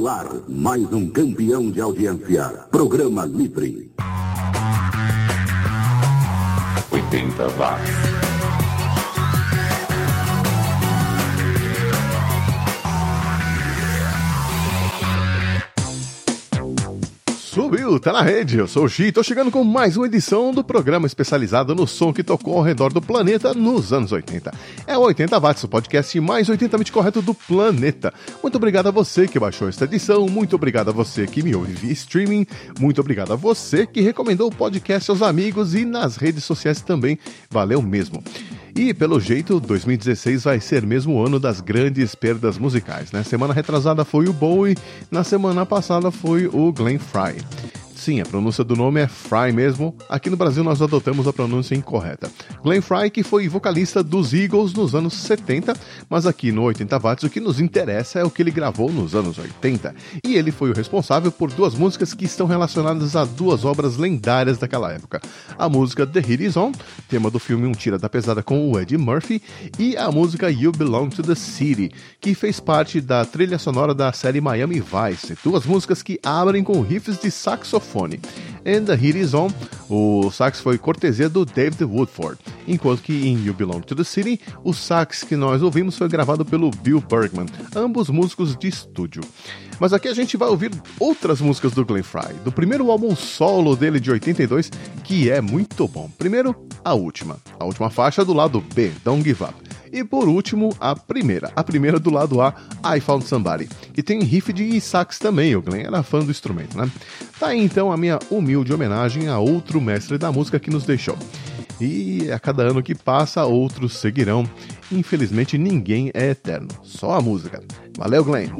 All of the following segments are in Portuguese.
No ar, mais um campeão de audiência. Programa Livre. 80 watts. Subiu, tá na rede. Eu sou o Gi, tô chegando com mais uma edição do programa especializado no som que tocou ao redor do planeta nos anos 80. É o 80 Watts, o podcast mais 80mente correto do planeta. Muito obrigado a você que baixou esta edição, muito obrigado a você que me ouve via streaming, muito obrigado a você que recomendou o podcast aos amigos e nas redes sociais também. Valeu mesmo. E, pelo jeito, 2016 vai ser mesmo o ano das grandes perdas musicais, né? Semana retrasada foi o Bowie, na semana passada foi o Glenn Fry. Sim, a pronúncia do nome é Fry mesmo. Aqui no Brasil nós adotamos a pronúncia incorreta. Glenn Fry, que foi vocalista dos Eagles nos anos 70, mas aqui no 80 Watts o que nos interessa é o que ele gravou nos anos 80. E ele foi o responsável por duas músicas que estão relacionadas a duas obras lendárias daquela época. A música The Hit Is On, tema do filme Um Tira da Pesada com o Eddie Murphy, e a música You Belong to the City, que fez parte da trilha sonora da série Miami Vice. Duas músicas que abrem com riffs de saxofone saxofone. And the Heat Is On, o sax foi cortesia do David Woodford, enquanto que em You Belong to the City, o sax que nós ouvimos foi gravado pelo Bill Bergman, ambos músicos de estúdio. Mas aqui a gente vai ouvir outras músicas do Glenn Fry, do primeiro álbum solo dele de 82, que é muito bom. Primeiro, a última, a última faixa do lado B, Don't Give Up. E por último, a primeira, a primeira do lado A, I Found Somebody, que tem riff de sax também, o Glenn era fã do instrumento, né? Tá aí então a minha humilde homenagem a outro mestre da música que nos deixou. E a cada ano que passa, outros seguirão. Infelizmente, ninguém é eterno, só a música. Valeu, Glenn!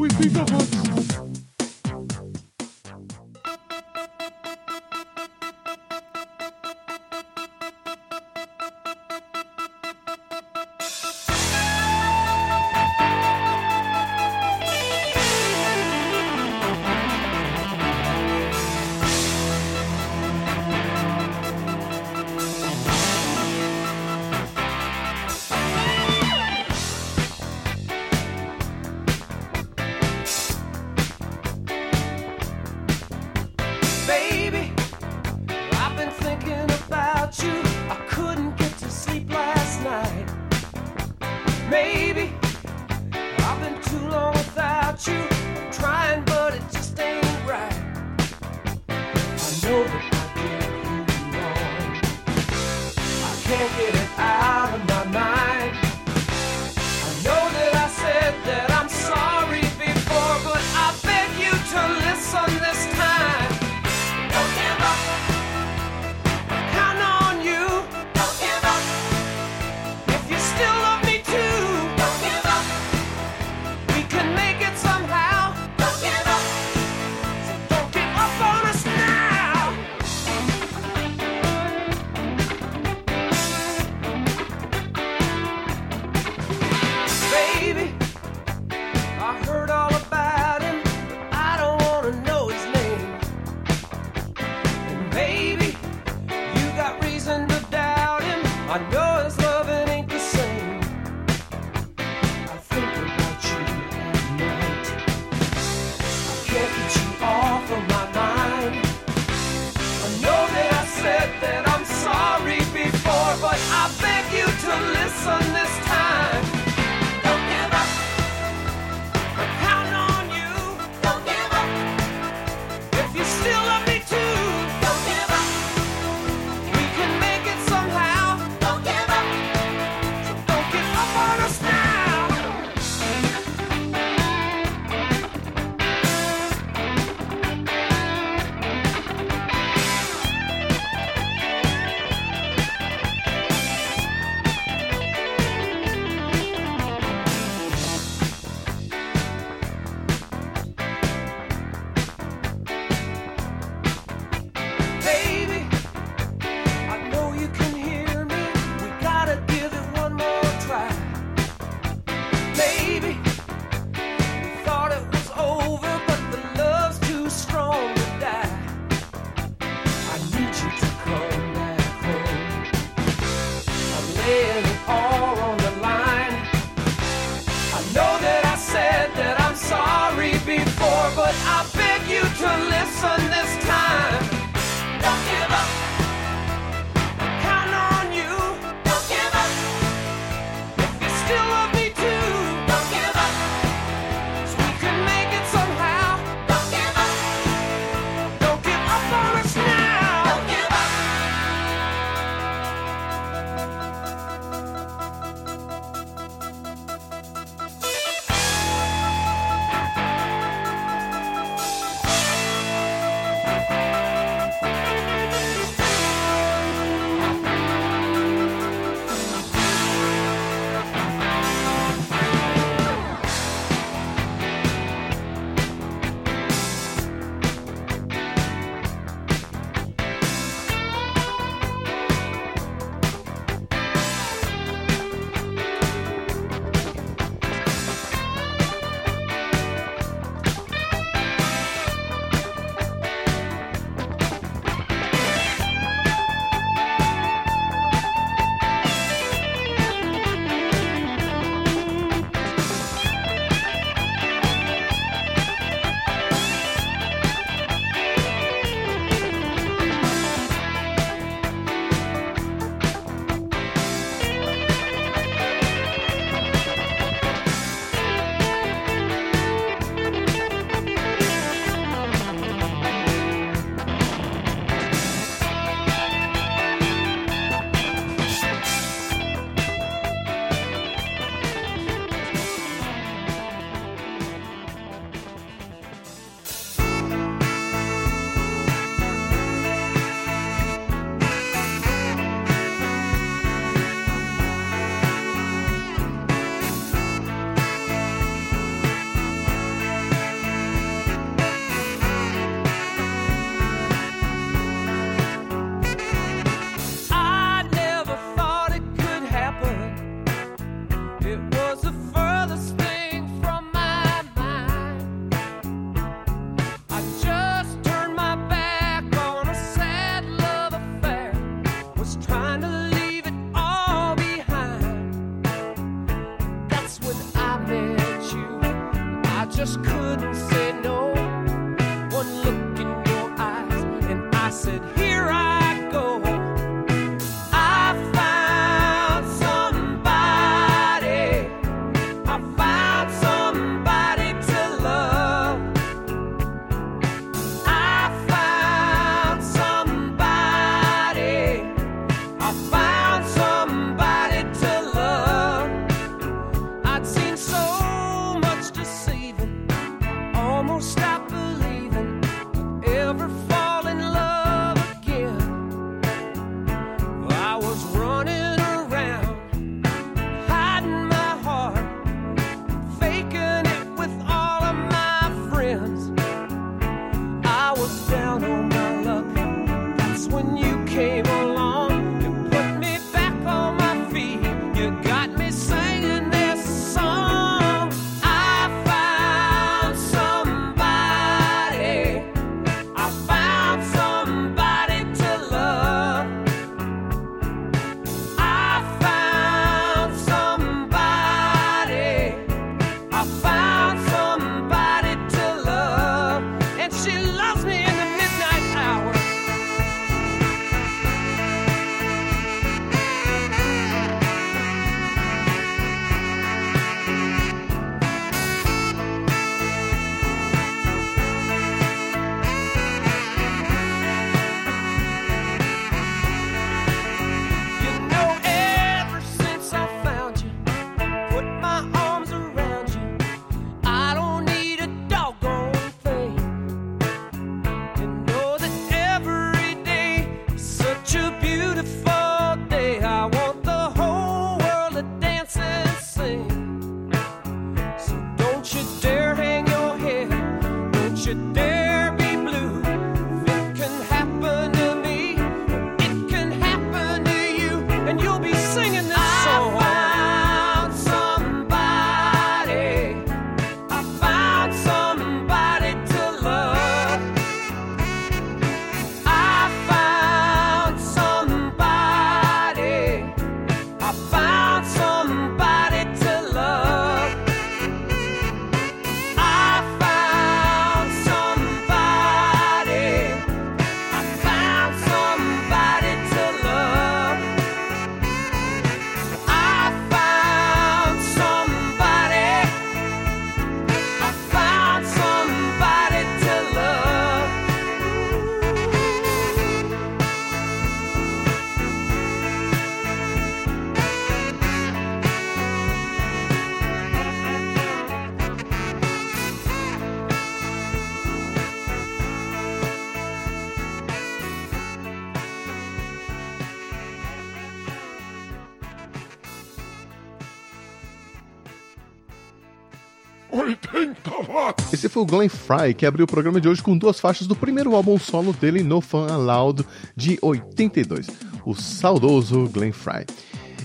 Esse foi o Glenn Fry, que abriu o programa de hoje com duas faixas do primeiro álbum solo dele, No Fun Allowed, de 82. O saudoso Glenn Fry.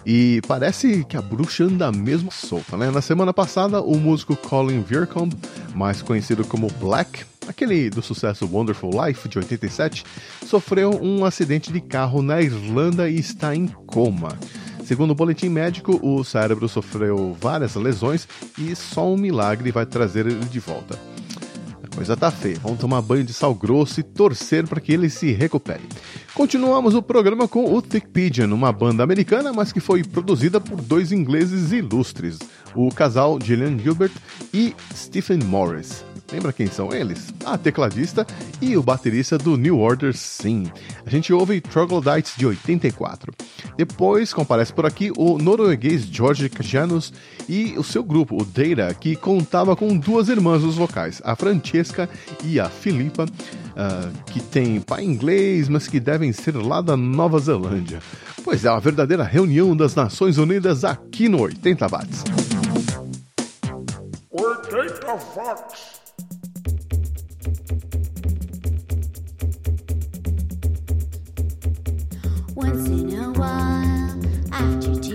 E parece que a bruxa anda mesmo solta, né? Na semana passada, o músico Colin Viercombe, mais conhecido como Black, aquele do sucesso Wonderful Life de 87, sofreu um acidente de carro na Irlanda e está em coma. Segundo o boletim médico, o cérebro sofreu várias lesões e só um milagre vai trazer ele de volta. A coisa tá feia, vamos tomar banho de sal grosso e torcer para que ele se recupere. Continuamos o programa com o Thick Pigeon, uma banda americana, mas que foi produzida por dois ingleses ilustres, o casal Gillian Gilbert e Stephen Morris. Lembra quem são eles? A tecladista e o baterista do New Order Sim. A gente ouve Troglodytes de 84. Depois comparece por aqui o norueguês George Janus e o seu grupo, o Data, que contava com duas irmãs nos vocais, a Francesca e a Filipa, uh, que tem pai inglês, mas que devem ser lá da Nova Zelândia. Pois é, uma verdadeira reunião das Nações Unidas aqui no 80 Watts. 80 Watts. Once in a while, after TV,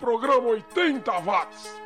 programa 80 Watts.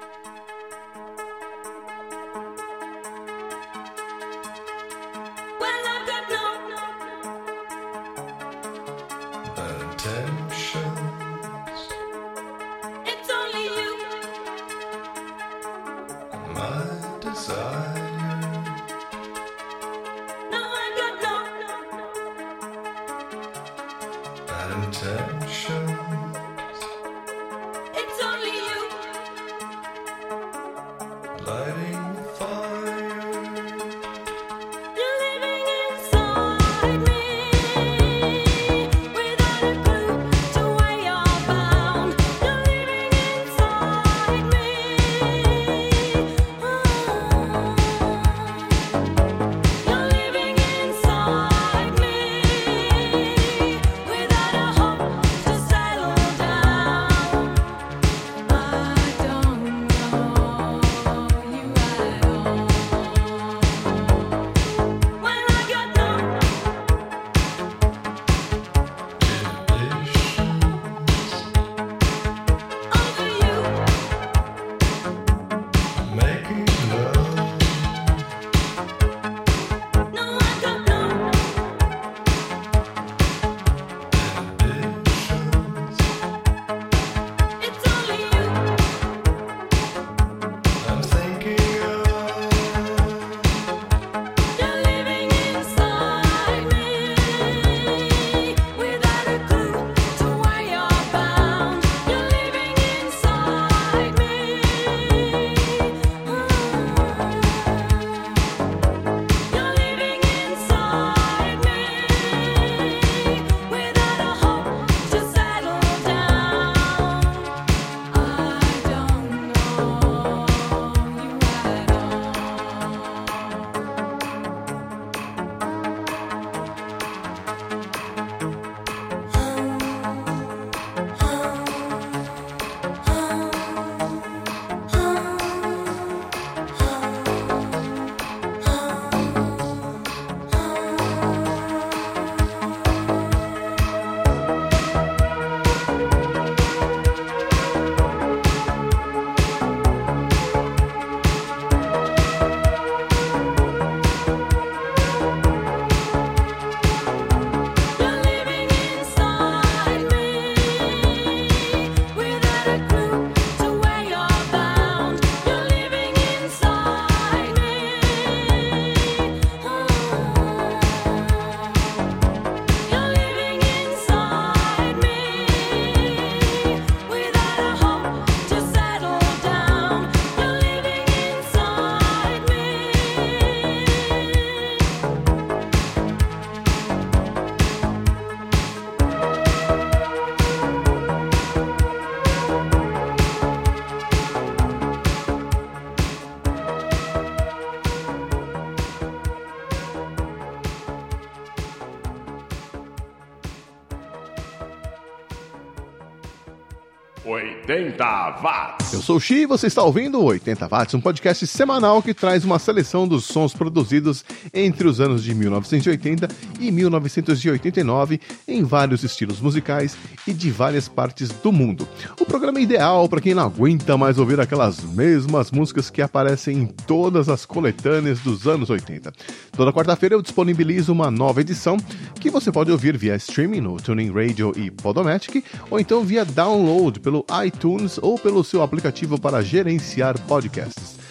Watts. Eu sou o Xi e você está ouvindo 80 watts, um podcast semanal que traz uma seleção dos sons produzidos entre os anos de 1980 e 1989 em vários estilos musicais e de várias partes do mundo. O programa é ideal para quem não aguenta mais ouvir aquelas mesmas músicas que aparecem em todas as coletâneas dos anos 80. Toda quarta-feira eu disponibilizo uma nova edição que você pode ouvir via streaming no Tuning Radio e Podomatic ou então via download pelo iTunes ou pelo seu aplicativo para gerenciar podcasts.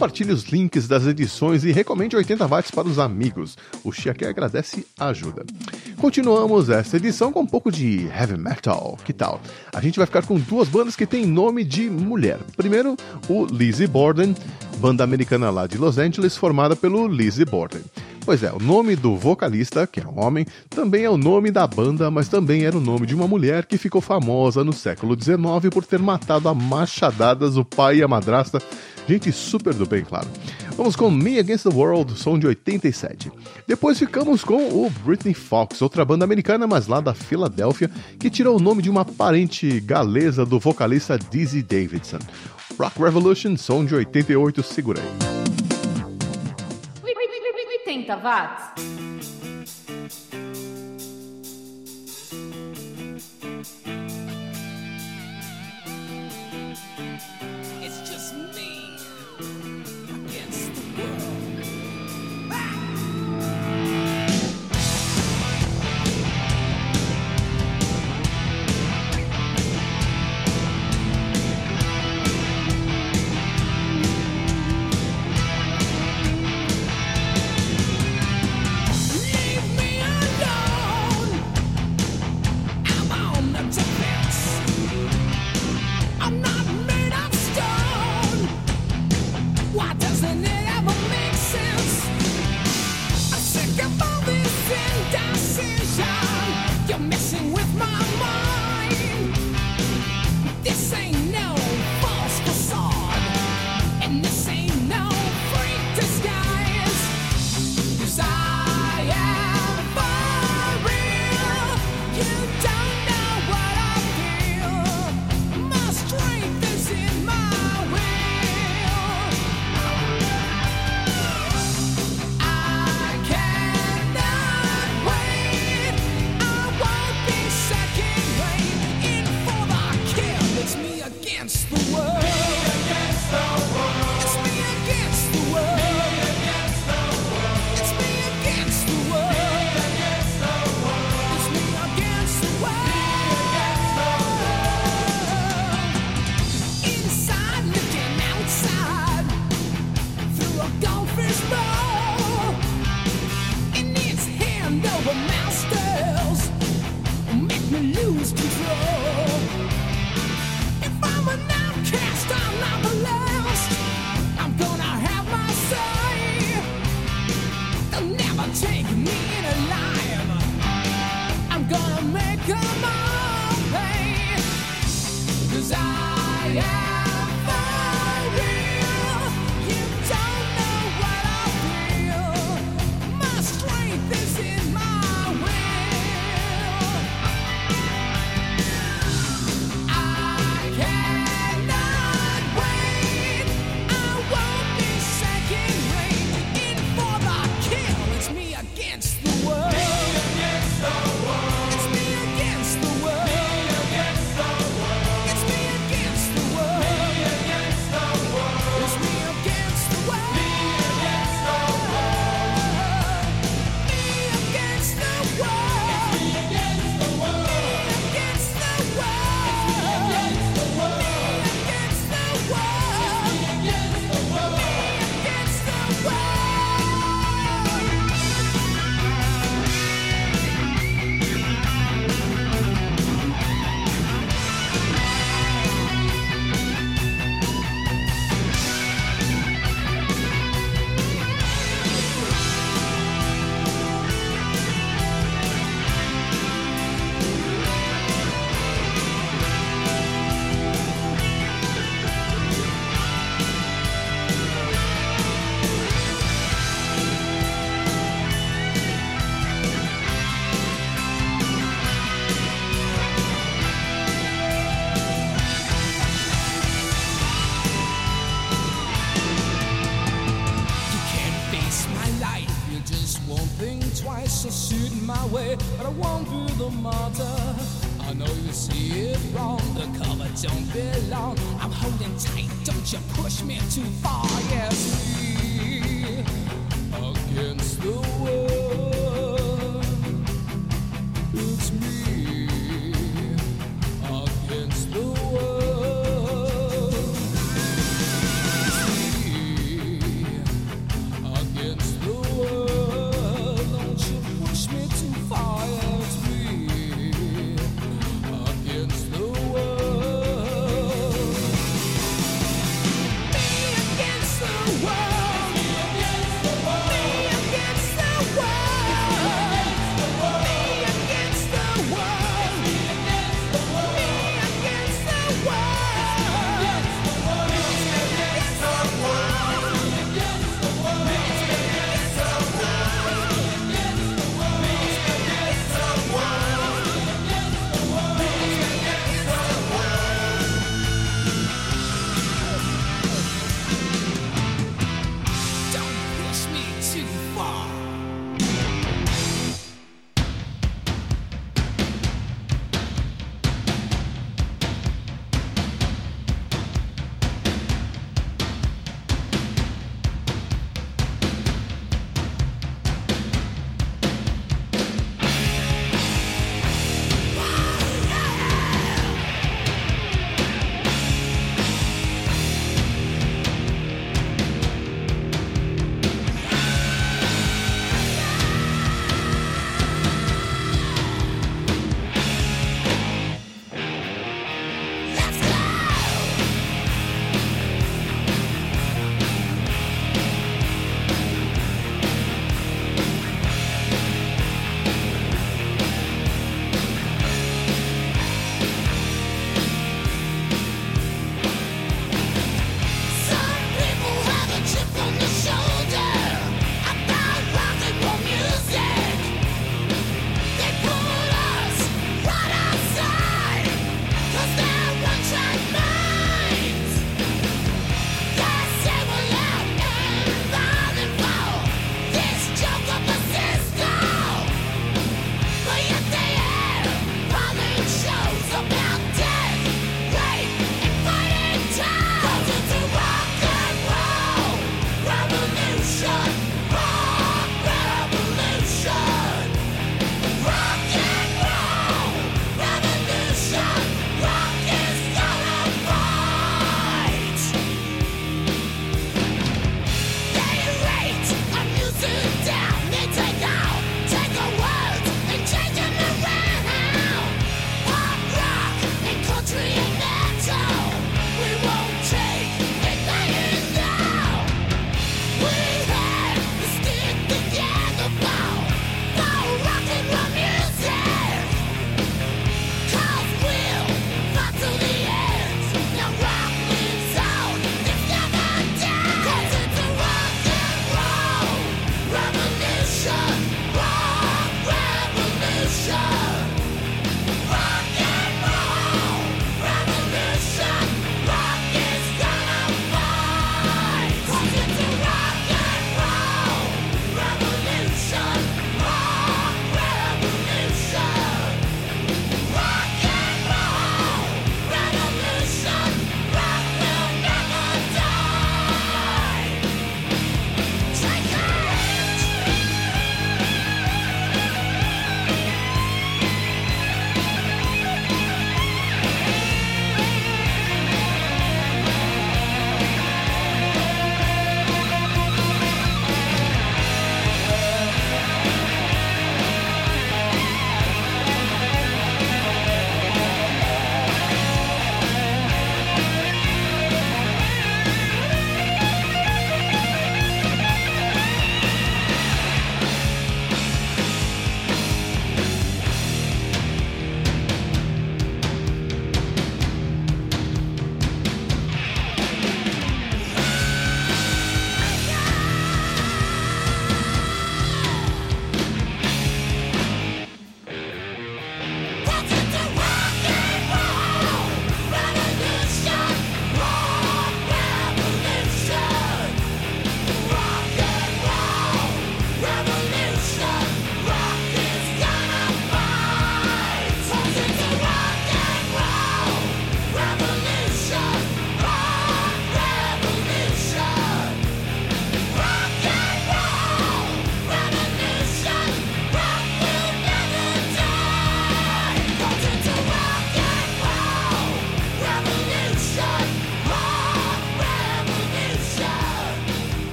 Compartilhe os links das edições e recomende 80 watts para os amigos. O Chiaque agradece a ajuda. Continuamos esta edição com um pouco de heavy metal. Que tal? A gente vai ficar com duas bandas que têm nome de mulher. Primeiro, o Lizzie Borden, banda americana lá de Los Angeles, formada pelo Lizzie Borden. Pois é, o nome do vocalista, que é um homem, também é o nome da banda, mas também era o nome de uma mulher que ficou famosa no século XIX por ter matado a machadadas o pai e a madrasta. Gente super do bem, claro. Vamos com Me Against the World, som de 87. Depois ficamos com o Britney Fox, outra banda americana, mas lá da Filadélfia, que tirou o nome de uma parente galesa do vocalista Dizzy Davidson. Rock Revolution, som de 88, segura aí. 80 watts.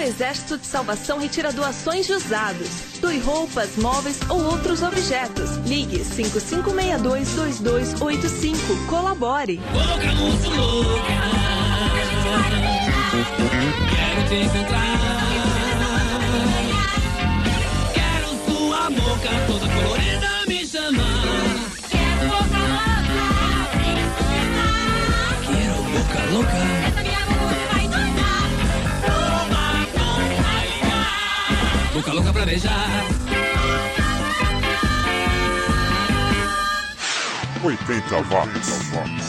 Exército de Salvação retira doações de usados. Doe roupas, móveis ou outros objetos. Ligue 5562-2285. Colabore. Moço, louca. Quero te encontrar. Quero sua boca toda colorida me chamar. Quero boca louca. Quero boca louca. Pra beijar. 80 watts. 80 watts.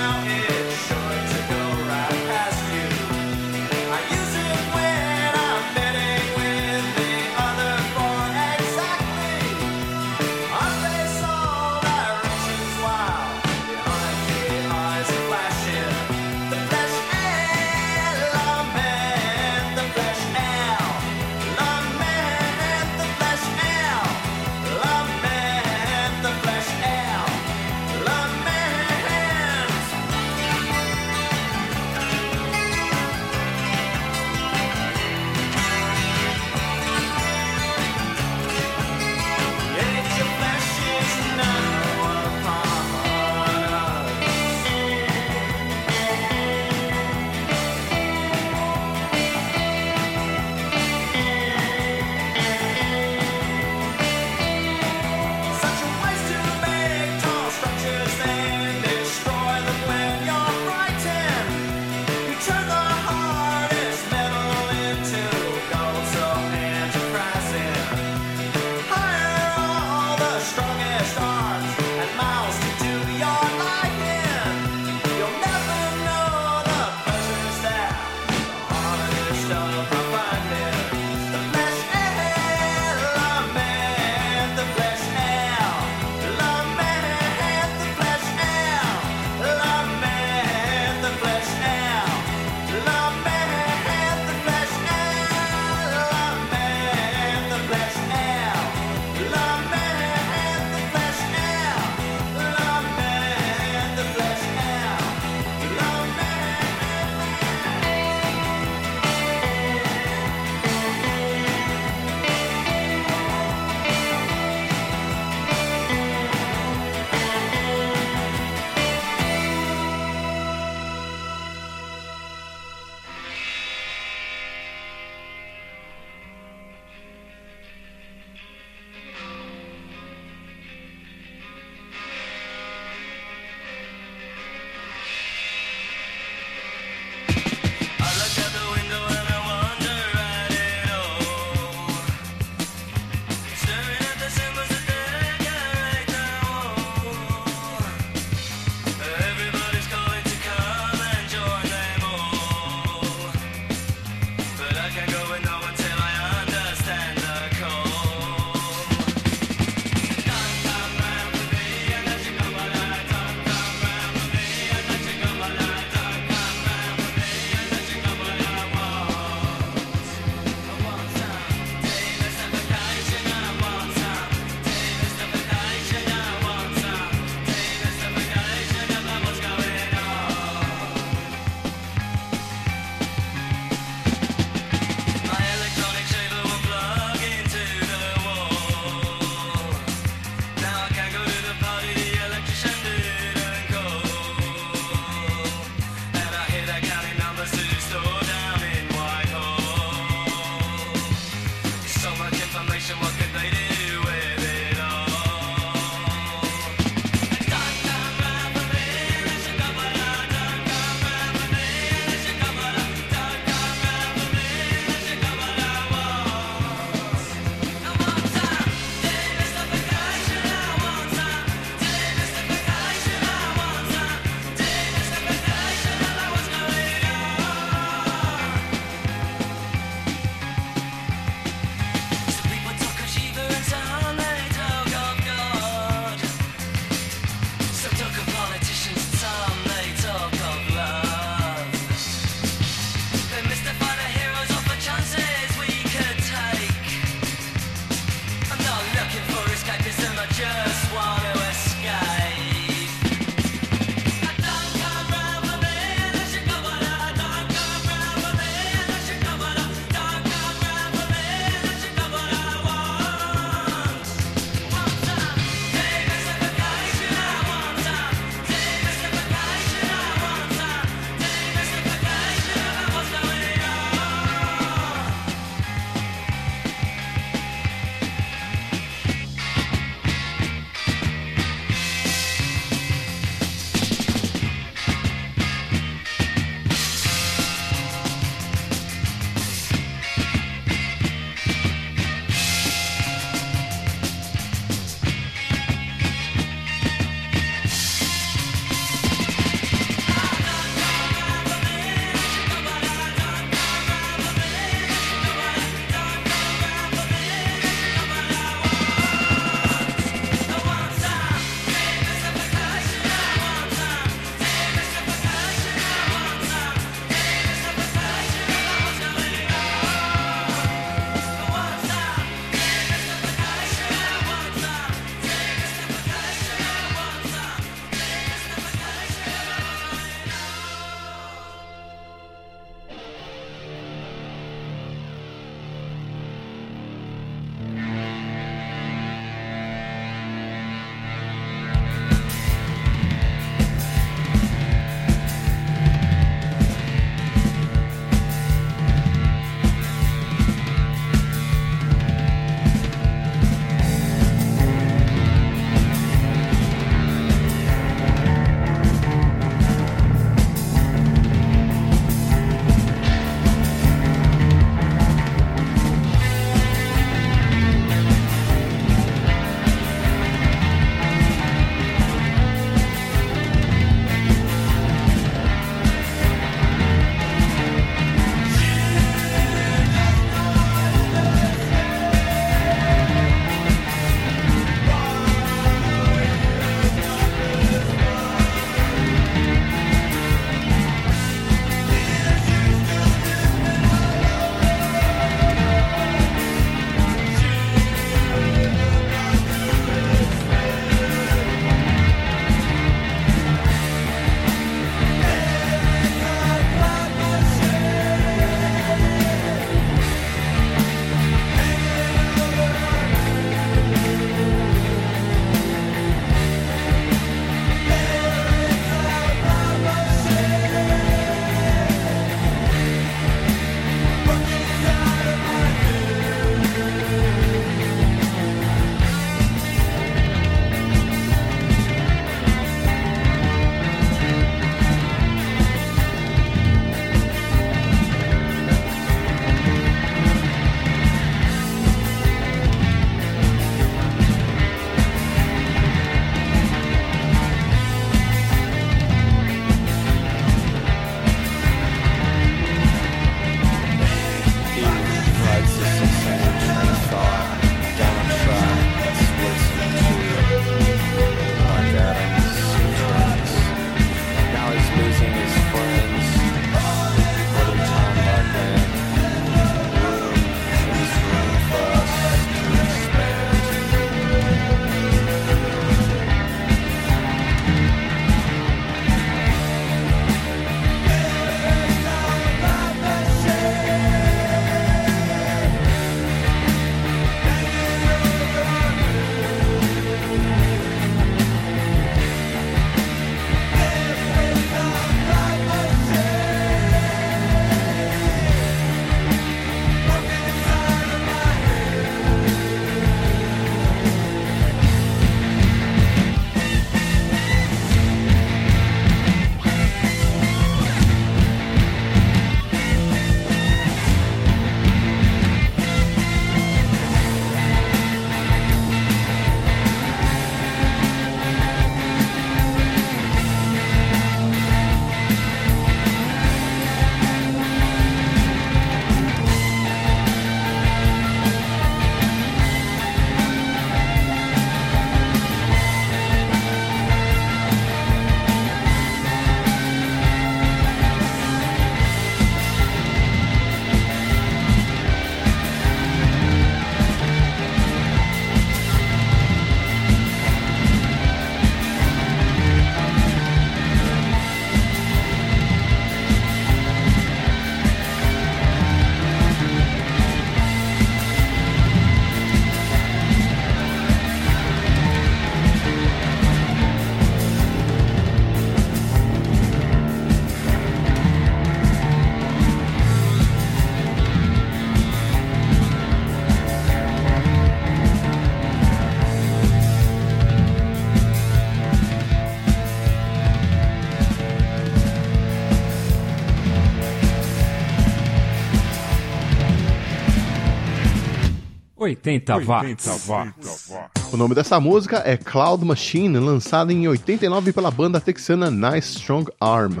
80 watts. O nome dessa música é Cloud Machine, lançada em 89 pela banda texana Nice Strong Arm,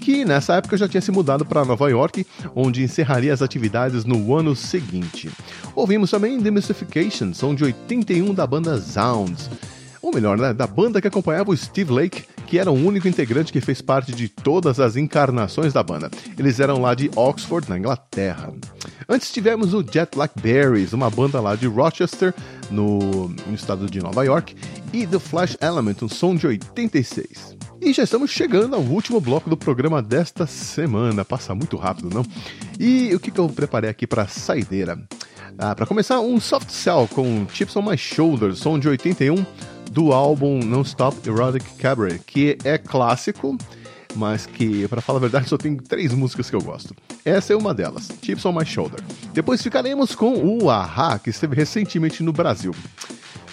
que nessa época já tinha se mudado para Nova York, onde encerraria as atividades no ano seguinte. Ouvimos também The Mystification, som de 81 da banda Zounds. Ou melhor, né, da banda que acompanhava o Steve Lake, que era o único integrante que fez parte de todas as encarnações da banda. Eles eram lá de Oxford, na Inglaterra. Antes tivemos o Jet Blackberries, uma banda lá de Rochester, no, no estado de Nova York, e The Flash Element, um som de 86. E já estamos chegando ao último bloco do programa desta semana. Passa muito rápido, não? E o que, que eu preparei aqui para saideira? Ah, para começar, um soft cell com Chips on My Shoulder, som de 81 do álbum Non-Stop Erotic Cabaret, que é clássico, mas que, para falar a verdade, só tem três músicas que eu gosto. Essa é uma delas, Chips on My Shoulder. Depois ficaremos com o Aha, que esteve recentemente no Brasil.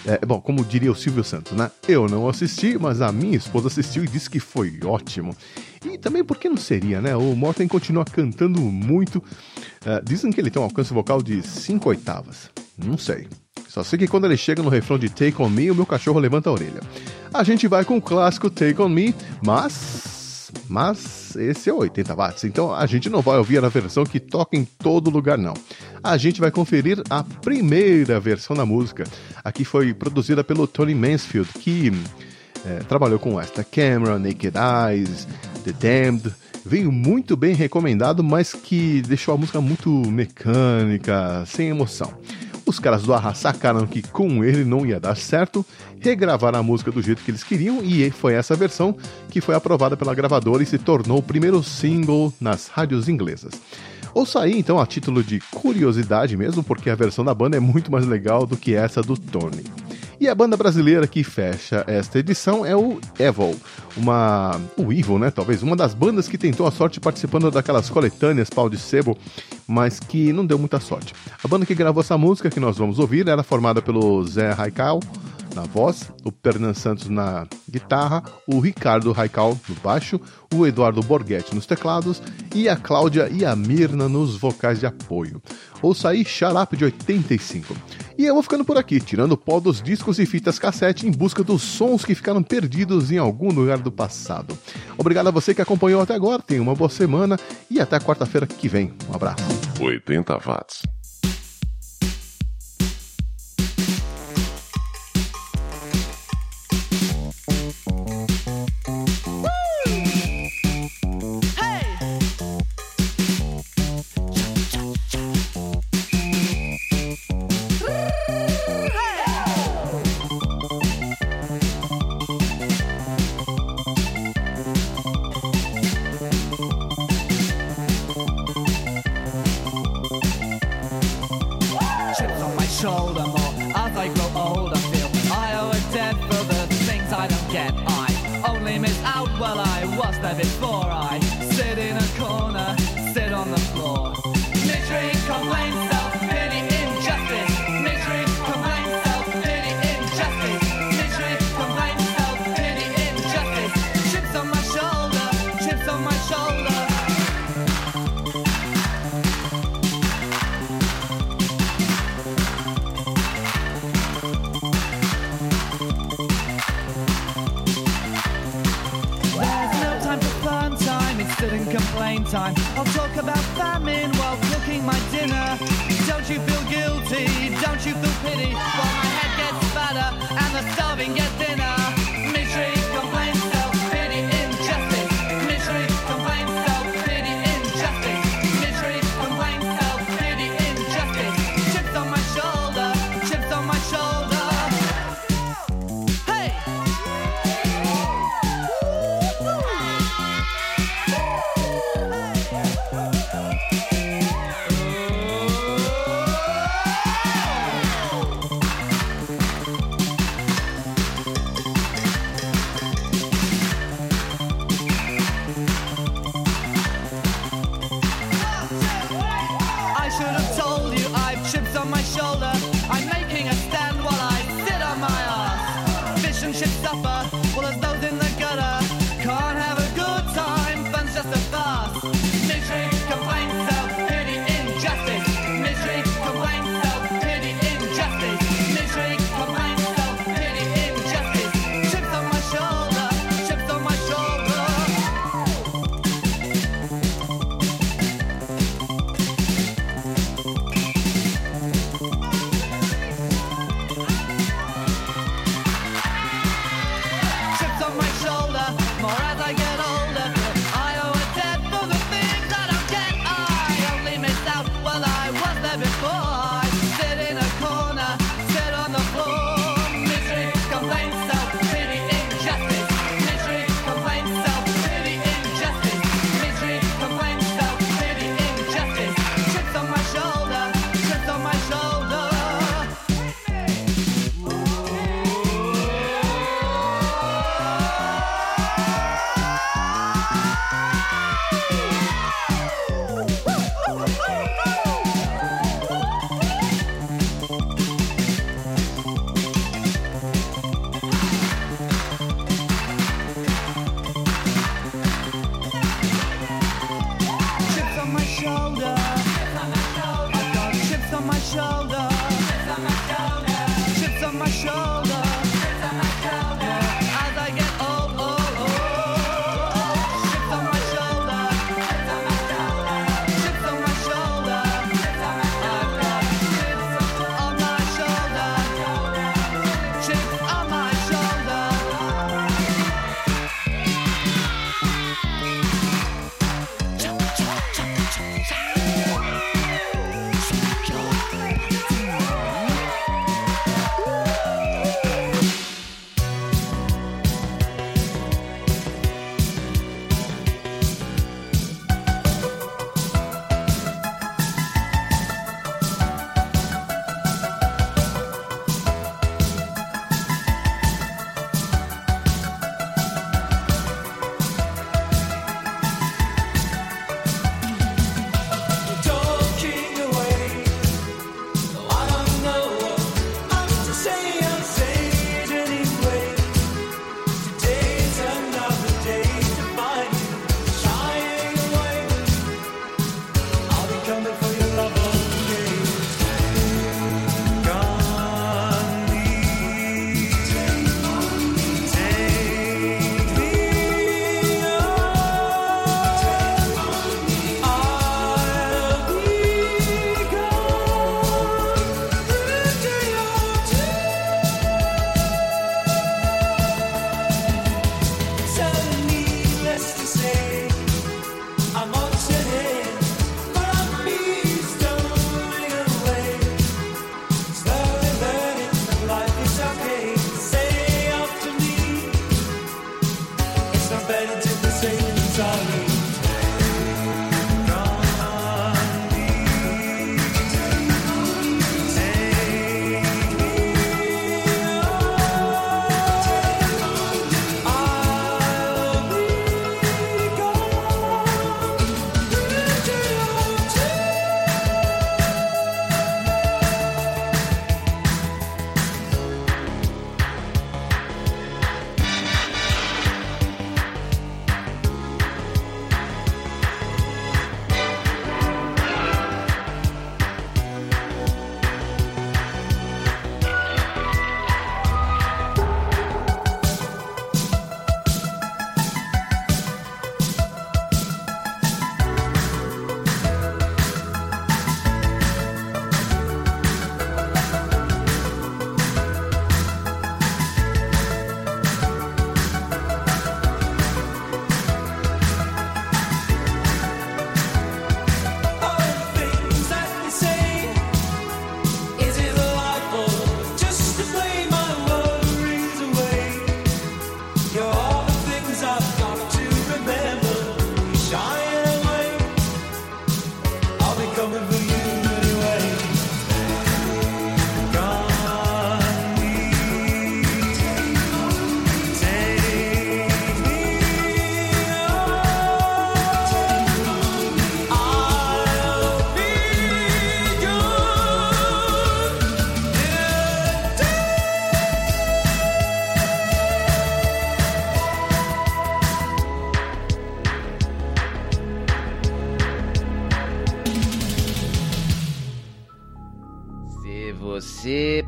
É, bom, como diria o Silvio Santos, né? Eu não assisti, mas a minha esposa assistiu e disse que foi ótimo. E também por que não seria, né? O Morten continua cantando muito. É, dizem que ele tem um alcance vocal de 5 oitavas. Não sei. Só sei que quando ele chega no refrão de Take On Me, o meu cachorro levanta a orelha. A gente vai com o clássico Take On Me, mas. Mas esse é 80 watts, então a gente não vai ouvir a versão que toca em todo lugar, não. A gente vai conferir a primeira versão da música. Aqui foi produzida pelo Tony Mansfield, que é, trabalhou com Esta Camera, Naked Eyes, The Damned. Veio muito bem recomendado, mas que deixou a música muito mecânica, sem emoção. Os caras do Arra sacaram que com ele não ia dar certo, regravaram a música do jeito que eles queriam e foi essa versão que foi aprovada pela gravadora e se tornou o primeiro single nas rádios inglesas. Ouça aí então a título de curiosidade mesmo, porque a versão da banda é muito mais legal do que essa do Tony. E a banda brasileira que fecha esta edição é o Evil, uma. O Evil, né? Talvez, uma das bandas que tentou a sorte participando daquelas coletâneas pau de sebo, mas que não deu muita sorte. A banda que gravou essa música que nós vamos ouvir era formada pelo Zé Raikal na voz, o Pernan Santos na guitarra, o Ricardo Raical no baixo, o Eduardo Borghetti nos teclados e a Cláudia e a Mirna nos vocais de apoio. Ouça aí Xarap de 85. E eu vou ficando por aqui, tirando pó dos discos e fitas cassete em busca dos sons que ficaram perdidos em algum lugar do passado. Obrigado a você que acompanhou até agora, tenha uma boa semana e até quarta-feira que vem. Um abraço. 80 watts. Don't you feel pity?